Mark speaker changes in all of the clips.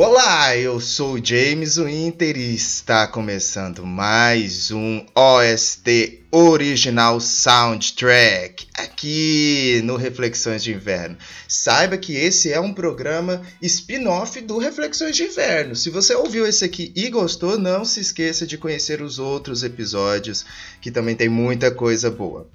Speaker 1: Olá, eu sou o James Winter e está começando mais um OST Original Soundtrack aqui no Reflexões de Inverno. Saiba que esse é um programa spin-off do Reflexões de Inverno. Se você ouviu esse aqui e gostou, não se esqueça de conhecer os outros episódios, que também tem muita coisa boa.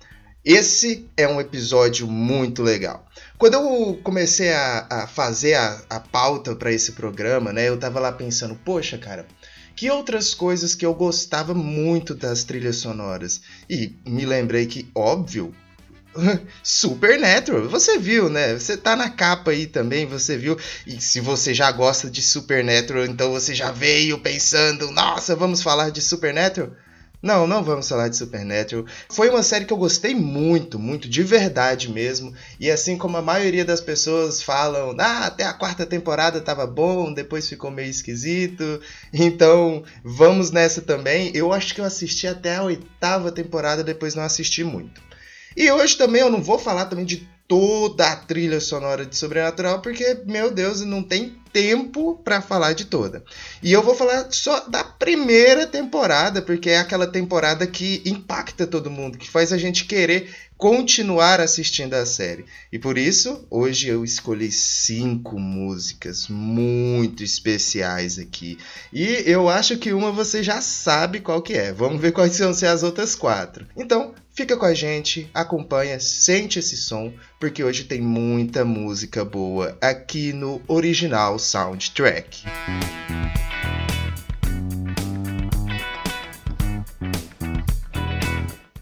Speaker 1: Esse é um episódio muito legal. Quando eu comecei a, a fazer a, a pauta para esse programa, né, eu tava lá pensando, poxa, cara, que outras coisas que eu gostava muito das trilhas sonoras? E me lembrei que, óbvio, Supernatural, você viu, né? Você tá na capa aí também, você viu. E se você já gosta de Supernatural, então você já veio pensando, nossa, vamos falar de Supernatural? Não, não vamos falar de Supernatural. Foi uma série que eu gostei muito, muito, de verdade mesmo. E assim como a maioria das pessoas falam, ah, até a quarta temporada tava bom, depois ficou meio esquisito. Então, vamos nessa também. Eu acho que eu assisti até a oitava temporada, depois não assisti muito. E hoje também eu não vou falar também de toda a trilha sonora de Sobrenatural, porque, meu Deus, não tem tempo para falar de toda. E eu vou falar só da primeira temporada, porque é aquela temporada que impacta todo mundo, que faz a gente querer continuar assistindo a série. E por isso, hoje eu escolhi cinco músicas muito especiais aqui. E eu acho que uma você já sabe qual que é. Vamos ver quais vão ser as outras quatro. Então, Fica com a gente, acompanha, sente esse som, porque hoje tem muita música boa aqui no Original Soundtrack.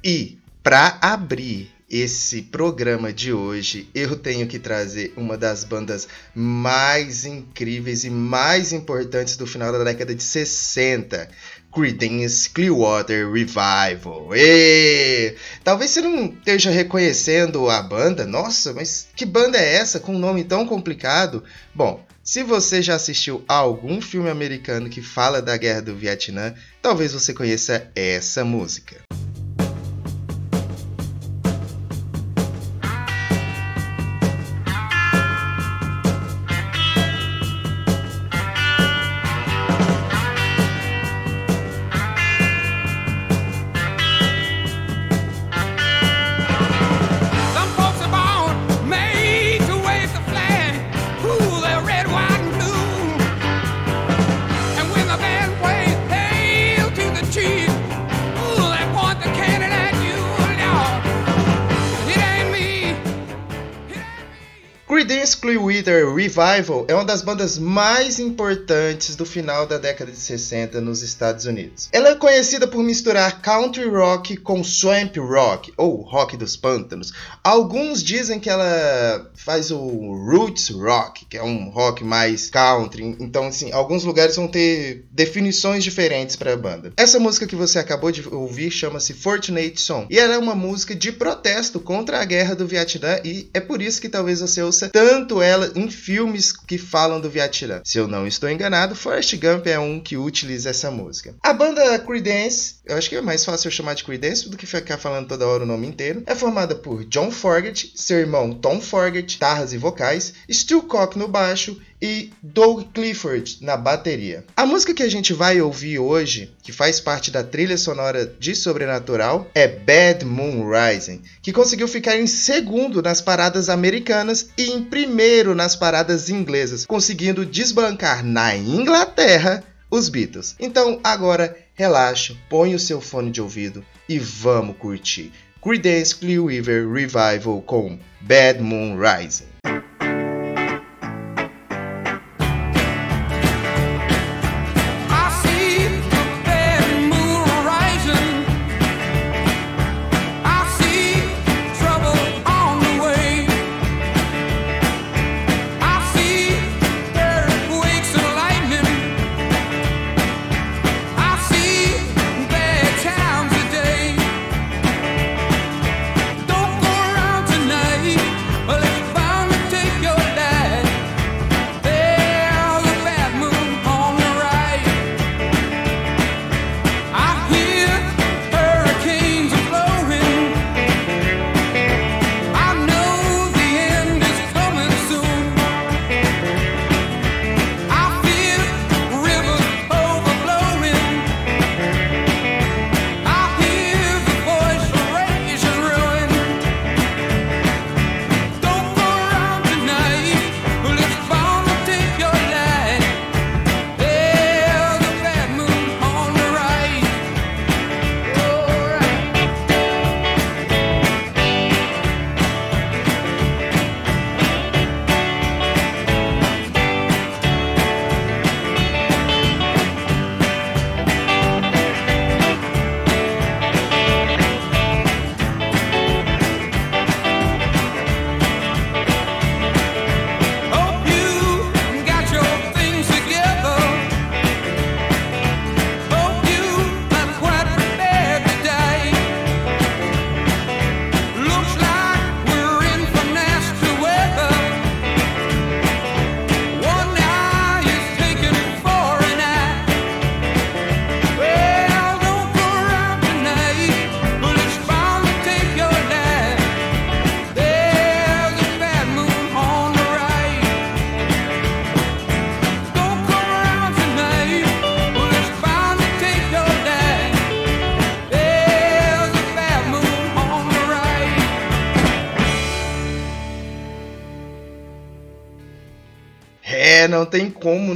Speaker 1: E para abrir esse programa de hoje, eu tenho que trazer uma das bandas mais incríveis e mais importantes do final da década de 60. Creedence Clearwater Revival. E talvez você não esteja reconhecendo a banda. Nossa, mas que banda é essa com um nome tão complicado? Bom, se você já assistiu a algum filme americano que fala da Guerra do Vietnã, talvez você conheça essa música. Revival é uma das bandas mais importantes do final da década de 60 nos Estados Unidos. Ela é conhecida por misturar country rock com swamp rock, ou rock dos pântanos. Alguns dizem que ela faz o roots rock, que é um rock mais country. Então, assim, alguns lugares vão ter definições diferentes para a banda. Essa música que você acabou de ouvir chama-se Fortunate Song, e ela é uma música de protesto contra a guerra do Vietnã, e é por isso que talvez você ouça tanto ela em filmes que falam do Vietnã. Se eu não estou enganado, Forrest Gump é um que utiliza essa música. A banda Creedence, eu acho que é mais fácil eu chamar de Creedence do que ficar falando toda hora o nome inteiro, é formada por John Forget, seu irmão Tom Forget, guitarras e vocais, Stu Cock no baixo e Doug Clifford na bateria. A música que a gente vai ouvir hoje, que faz parte da trilha sonora de Sobrenatural, é Bad Moon Rising, que conseguiu ficar em segundo nas paradas americanas e em primeiro nas paradas inglesas, conseguindo desbancar na Inglaterra os Beatles. Então agora relaxa, põe o seu fone de ouvido e vamos curtir. Creedence Clearwater Revival com Bad Moon Rising.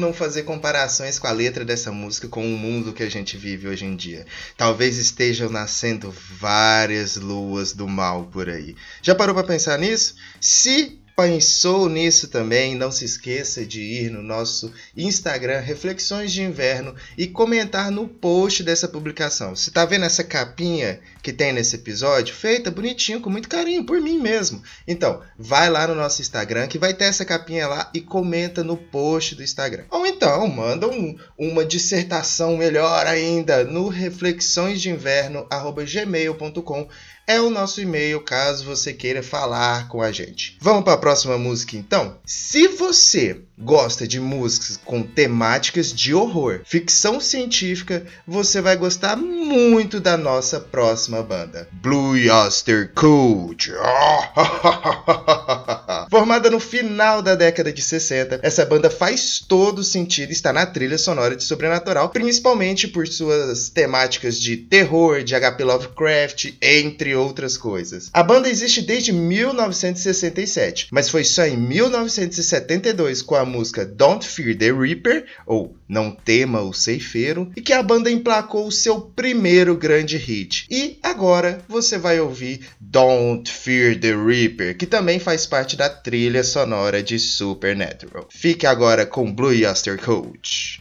Speaker 1: Não fazer comparações com a letra dessa música com o mundo que a gente vive hoje em dia. Talvez estejam nascendo várias luas do mal por aí. Já parou para pensar nisso? Se pensou nisso também, não se esqueça de ir no nosso Instagram Reflexões de Inverno e comentar no post dessa publicação. Você tá vendo essa capinha que tem nesse episódio? Feita bonitinho, com muito carinho, por mim mesmo. Então, vai lá no nosso Instagram que vai ter essa capinha lá e comenta no post do Instagram. Ou então, manda um, uma dissertação melhor ainda no reflexõesdeinverno@gmail.com é o nosso e-mail caso você queira falar com a gente. Vamos para a próxima música então? Se você gosta de músicas com temáticas de horror, ficção científica, você vai gostar muito da nossa próxima banda, Blue Oyster Cult. Formada no final da década de 60, essa banda faz todo sentido estar na trilha sonora de Sobrenatural, principalmente por suas temáticas de terror, de HP Lovecraft, entre outras coisas. A banda existe desde 1967, mas foi só em 1972 com a música Don't Fear the Reaper, ou Não Tema o Ceifeiro, e que a banda emplacou o seu primeiro grande hit. E agora você vai ouvir Don't Fear the Reaper, que também faz parte da trilha sonora de Supernatural. Fique agora com Blue Oyster Cult.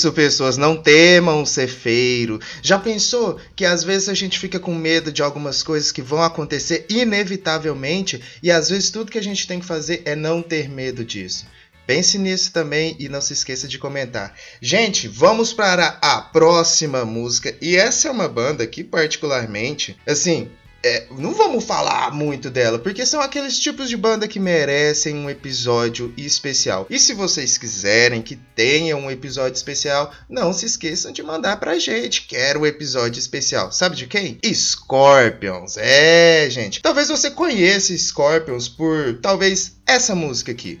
Speaker 1: Isso, pessoas, não temam ser feiro. Já pensou que às vezes a gente fica com medo de algumas coisas que vão acontecer inevitavelmente e às vezes tudo que a gente tem que fazer é não ter medo disso. Pense nisso também e não se esqueça de comentar. Gente, vamos para a próxima música. E essa é uma banda que, particularmente, assim, é, não vamos falar muito dela, porque são aqueles tipos de banda que merecem um episódio especial. E se vocês quiserem que tenha um episódio especial, não se esqueçam de mandar pra gente. Quero um episódio especial. Sabe de quem? Scorpions. É, gente. Talvez você conheça Scorpions por talvez essa música aqui.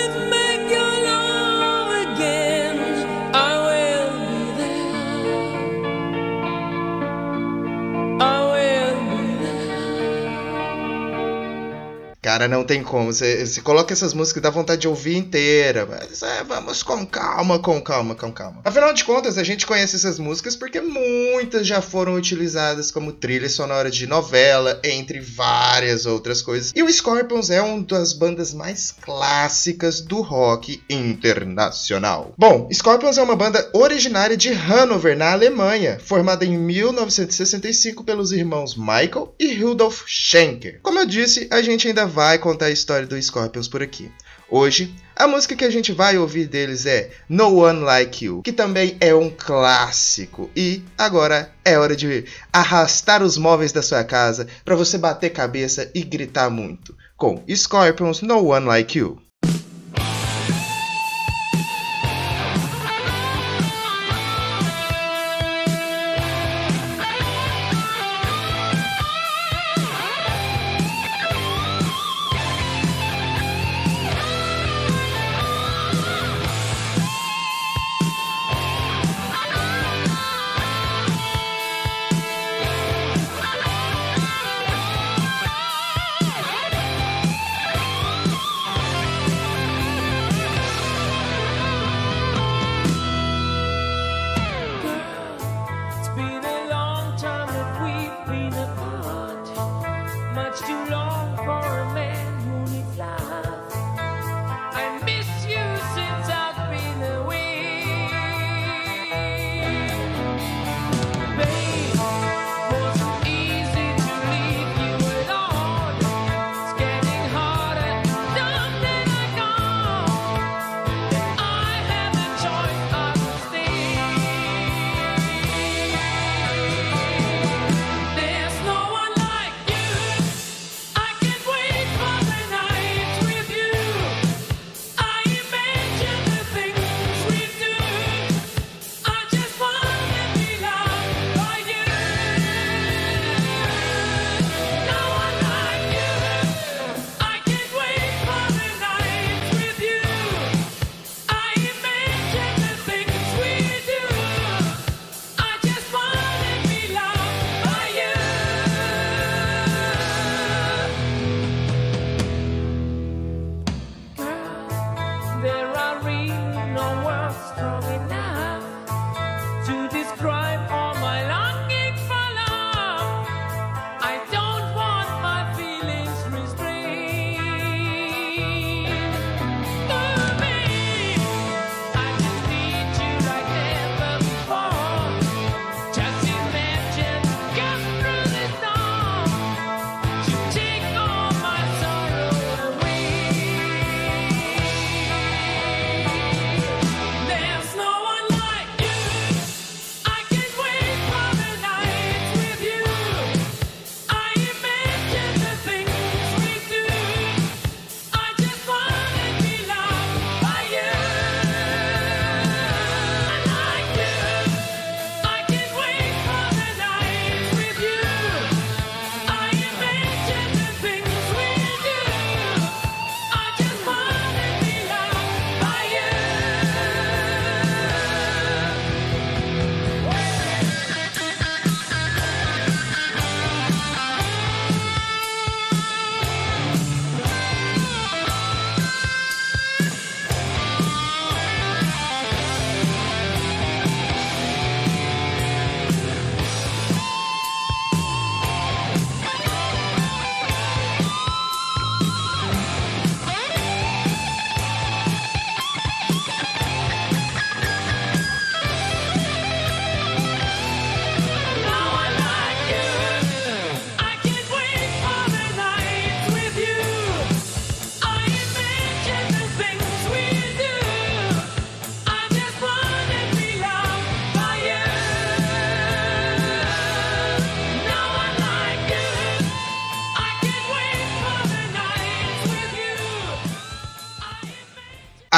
Speaker 1: Cara, não tem como. Você, coloca essas músicas dá vontade de ouvir inteira. Mas é, vamos com calma, com calma, com calma. Afinal de contas, a gente conhece essas músicas porque muitas já foram utilizadas como trilha sonora de novela, entre várias outras coisas. E o Scorpions é uma das bandas mais clássicas do rock internacional. Bom, Scorpions é uma banda originária de Hannover, na Alemanha, formada em 1965 pelos irmãos Michael e Rudolf Schenker. Como eu disse, a gente ainda vai contar a história do Scorpions por aqui. Hoje, a música que a gente vai ouvir deles é No One Like You, que também é um clássico. E agora é hora de arrastar os móveis da sua casa para você bater cabeça e gritar muito. Com Scorpions No One Like You.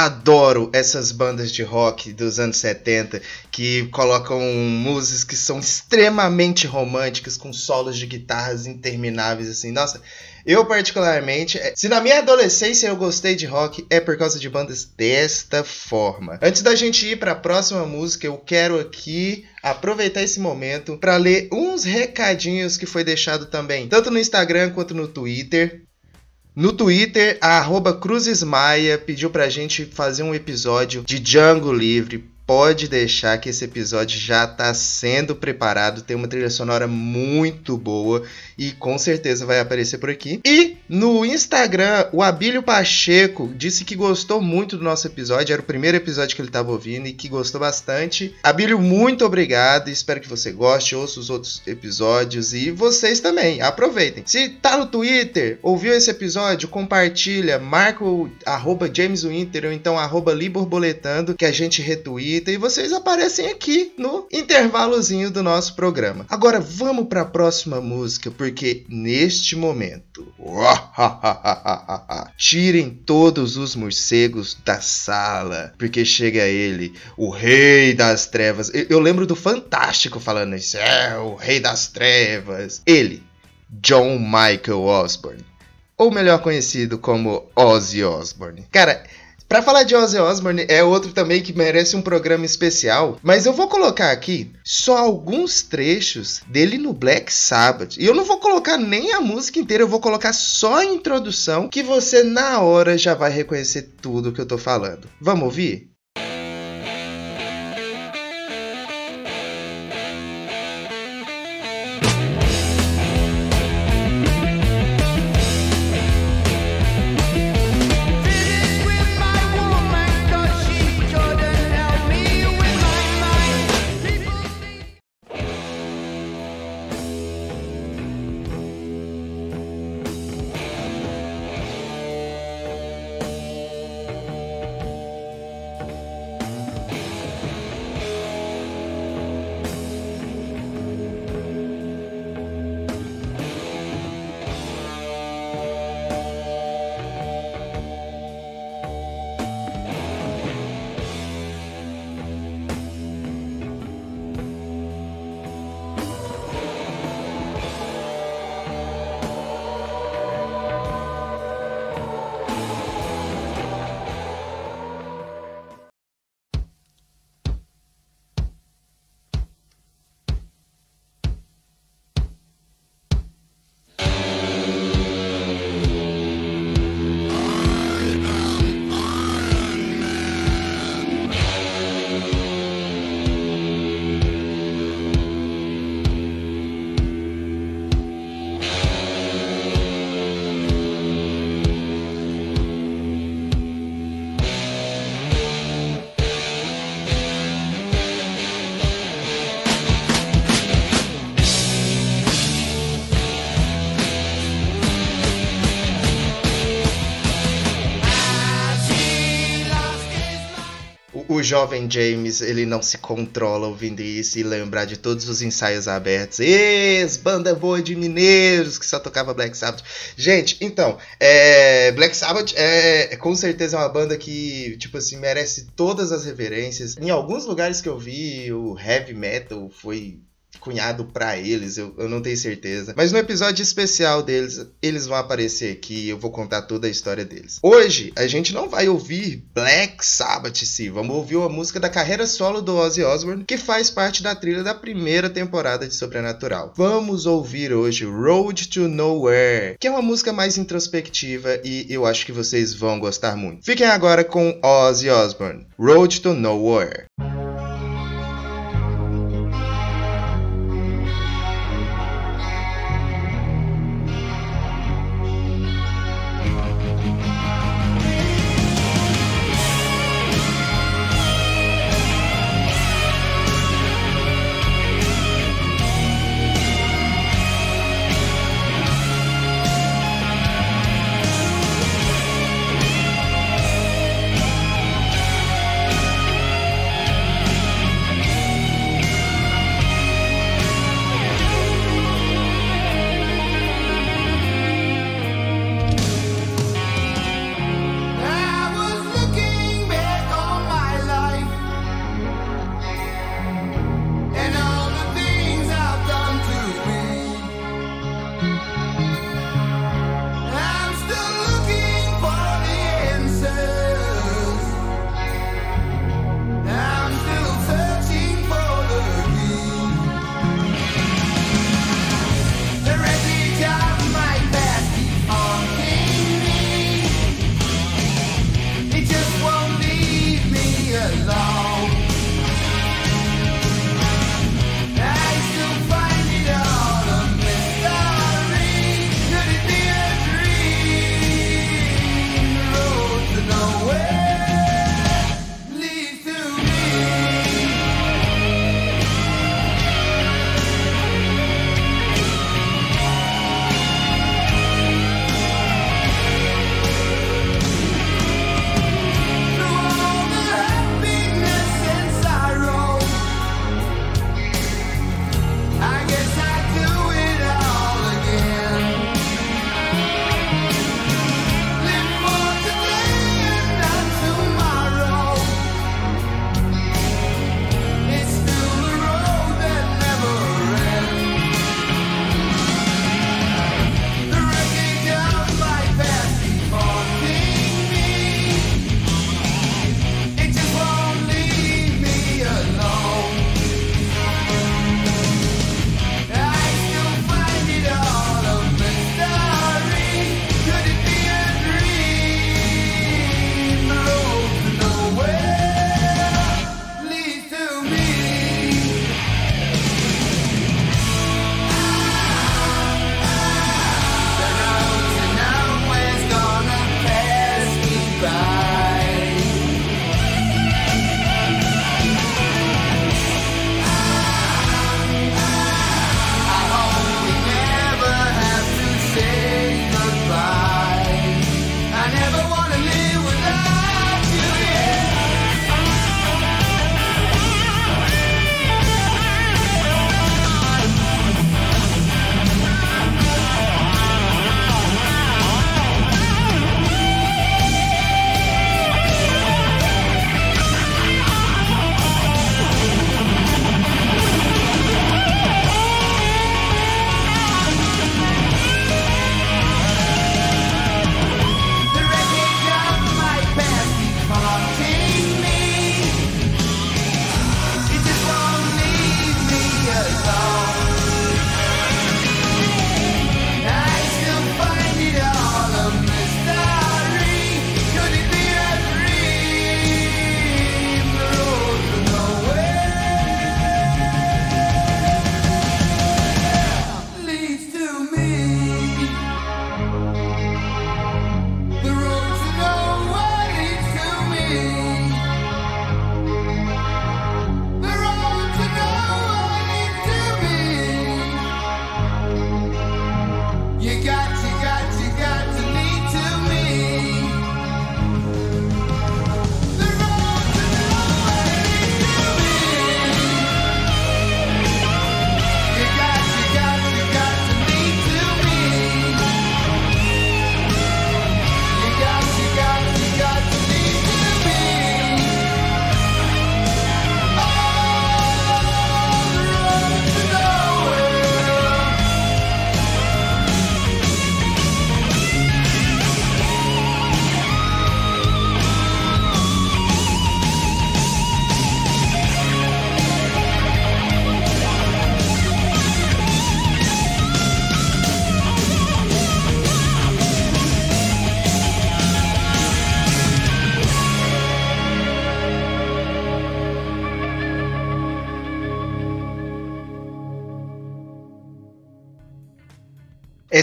Speaker 1: Adoro essas bandas de rock dos anos 70 que colocam músicas que são extremamente românticas, com solos de guitarras intermináveis, assim. Nossa, eu, particularmente, é, se na minha adolescência eu gostei de rock, é por causa de bandas desta forma. Antes da gente ir para a próxima música, eu quero aqui aproveitar esse momento para ler uns recadinhos que foi deixado também, tanto no Instagram quanto no Twitter. No Twitter, a arroba Cruzes Maia pediu pra gente fazer um episódio de Django Livre pode deixar que esse episódio já está sendo preparado. Tem uma trilha sonora muito boa e com certeza vai aparecer por aqui. E no Instagram, o Abílio Pacheco disse que gostou muito do nosso episódio. Era o primeiro episódio que ele estava ouvindo e que gostou bastante. Abílio, muito obrigado. Espero que você goste. Ouça os outros episódios e vocês também. Aproveitem. Se tá no Twitter, ouviu esse episódio, compartilha, marca o arroba James Winter ou então arroba Liborboletando que a gente e vocês aparecem aqui no intervalozinho do nosso programa. Agora vamos para a próxima música, porque neste momento, tirem todos os morcegos da sala, porque chega ele, o rei das trevas. Eu lembro do Fantástico falando isso, é o rei das trevas. Ele, John Michael Osborne ou melhor conhecido como Ozzy Osbourne. Cara, para falar de Ozzy Osbourne, é outro também que merece um programa especial, mas eu vou colocar aqui só alguns trechos dele no Black Sabbath. E eu não vou colocar nem a música inteira, eu vou colocar só a introdução que você na hora já vai reconhecer tudo que eu tô falando. Vamos ouvir? Jovem James ele não se controla ouvindo isso e lembrar de todos os ensaios abertos. Ex, banda boa de mineiros que só tocava Black Sabbath. Gente, então, é, Black Sabbath é, é com certeza uma banda que, tipo assim, merece todas as reverências. Em alguns lugares que eu vi, o heavy metal foi cunhado para eles, eu, eu não tenho certeza. Mas no episódio especial deles, eles vão aparecer aqui e eu vou contar toda a história deles. Hoje, a gente não vai ouvir Black Sabbath, sim. Vamos ouvir a música da carreira solo do Ozzy Osbourne, que faz parte da trilha da primeira temporada de Sobrenatural. Vamos ouvir hoje Road to Nowhere, que é uma música mais introspectiva e eu acho que vocês vão gostar muito. Fiquem agora com Ozzy Osbourne, Road to Nowhere.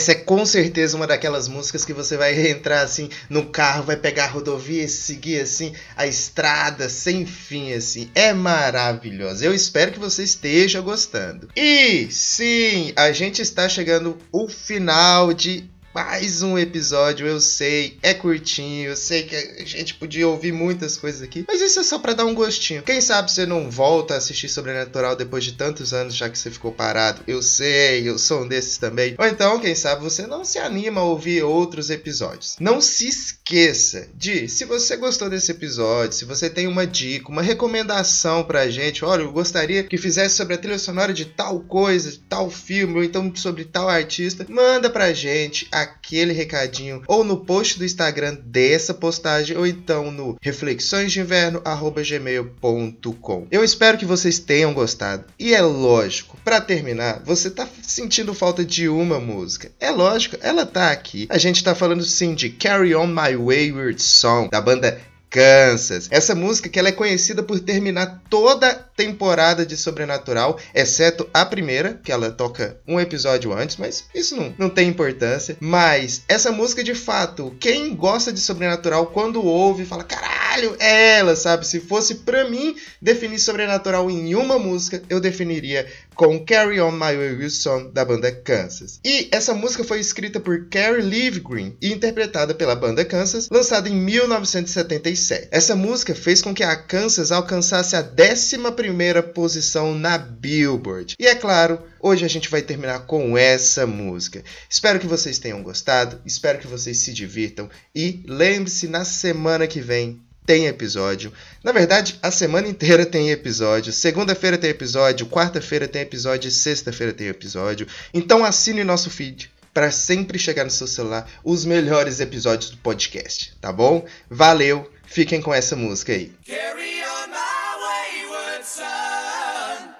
Speaker 1: Essa é com certeza uma daquelas músicas que você vai entrar assim no carro, vai pegar a rodovia e seguir assim a estrada sem fim assim. É maravilhosa. Eu espero que você esteja gostando. E sim, a gente está chegando o final de mais um episódio, eu sei, é curtinho, eu sei que a gente podia ouvir muitas coisas aqui, mas isso é só para dar um gostinho. Quem sabe você não volta a assistir Sobrenatural depois de tantos anos já que você ficou parado? Eu sei, eu sou um desses também. Ou então, quem sabe você não se anima a ouvir outros episódios. Não se esqueça de, se você gostou desse episódio, se você tem uma dica, uma recomendação pra gente, olha, eu gostaria que fizesse sobre a trilha sonora de tal coisa, de tal filme, ou então sobre tal artista, manda pra gente aquele recadinho ou no post do Instagram dessa postagem ou então no reflexõesdeinverno@gmail.com. Eu espero que vocês tenham gostado. E é lógico, para terminar, você tá sentindo falta de uma música. É lógico, ela tá aqui. A gente tá falando sim de Carry On My Wayward Song da banda Kansas. Essa música que ela é conhecida por terminar toda temporada de Sobrenatural, exceto a primeira, que ela toca um episódio antes, mas isso não, não tem importância. Mas essa música, de fato, quem gosta de Sobrenatural, quando ouve, fala: caralho, é ela, sabe? Se fosse pra mim definir Sobrenatural em uma música, eu definiria com Carry On My Way Wilson da banda Kansas. E essa música foi escrita por Carrie Livgren e interpretada pela banda Kansas, lançada em 1977. Essa música fez com que a Kansas alcançasse a 11ª posição na Billboard. E é claro, Hoje a gente vai terminar com essa música. Espero que vocês tenham gostado, espero que vocês se divirtam e lembre-se na semana que vem tem episódio. Na verdade, a semana inteira tem episódio. Segunda-feira tem episódio, quarta-feira tem episódio sexta-feira tem episódio. Então assine nosso feed para sempre chegar no seu celular os melhores episódios do podcast, tá bom? Valeu, fiquem com essa música aí. Carry on my wayward son.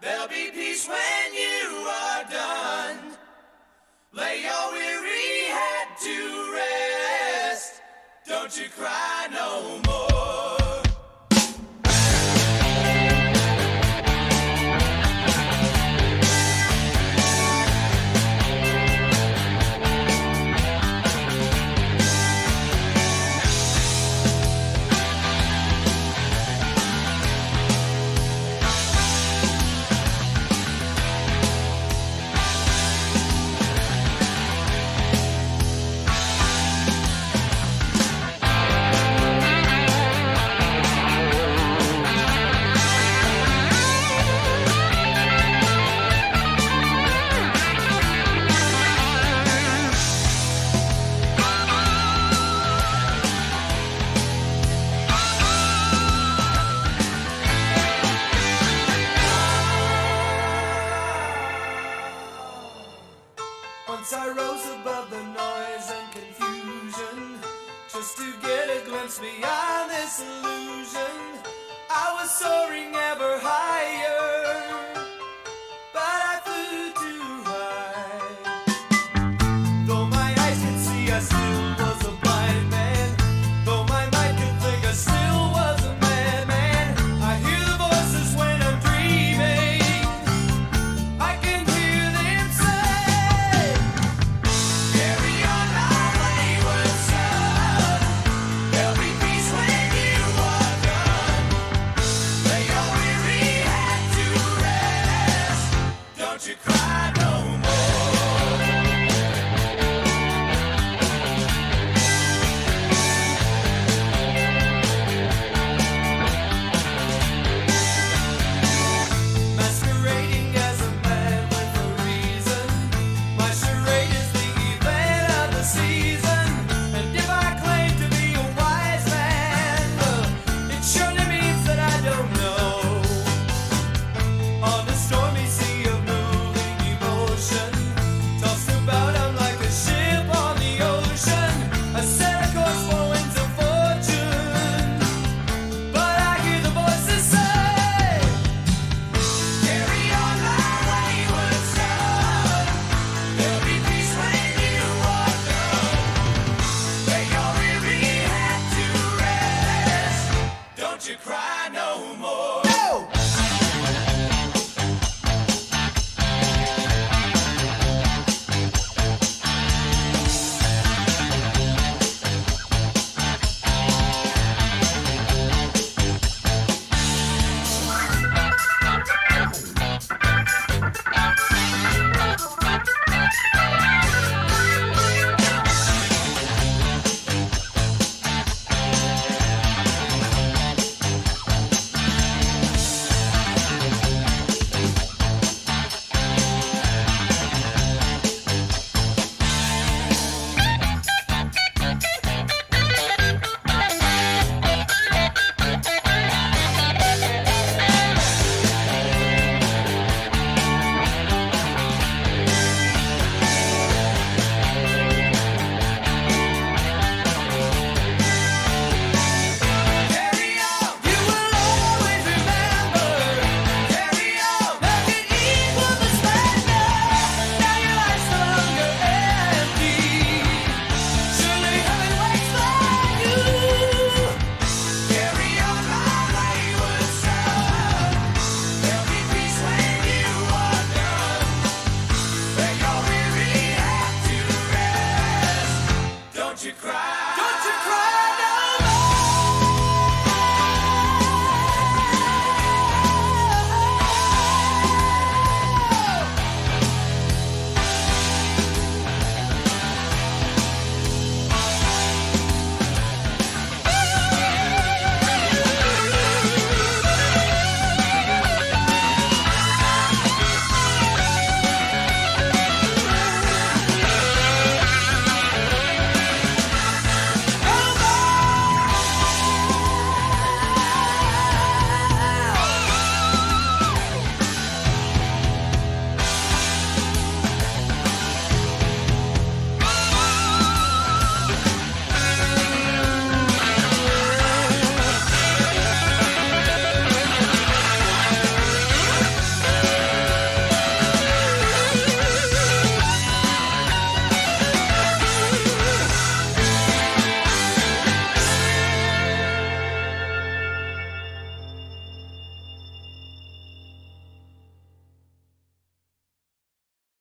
Speaker 1: There'll be peace when you are done. Lay your weary head to rest. Don't you cry no more.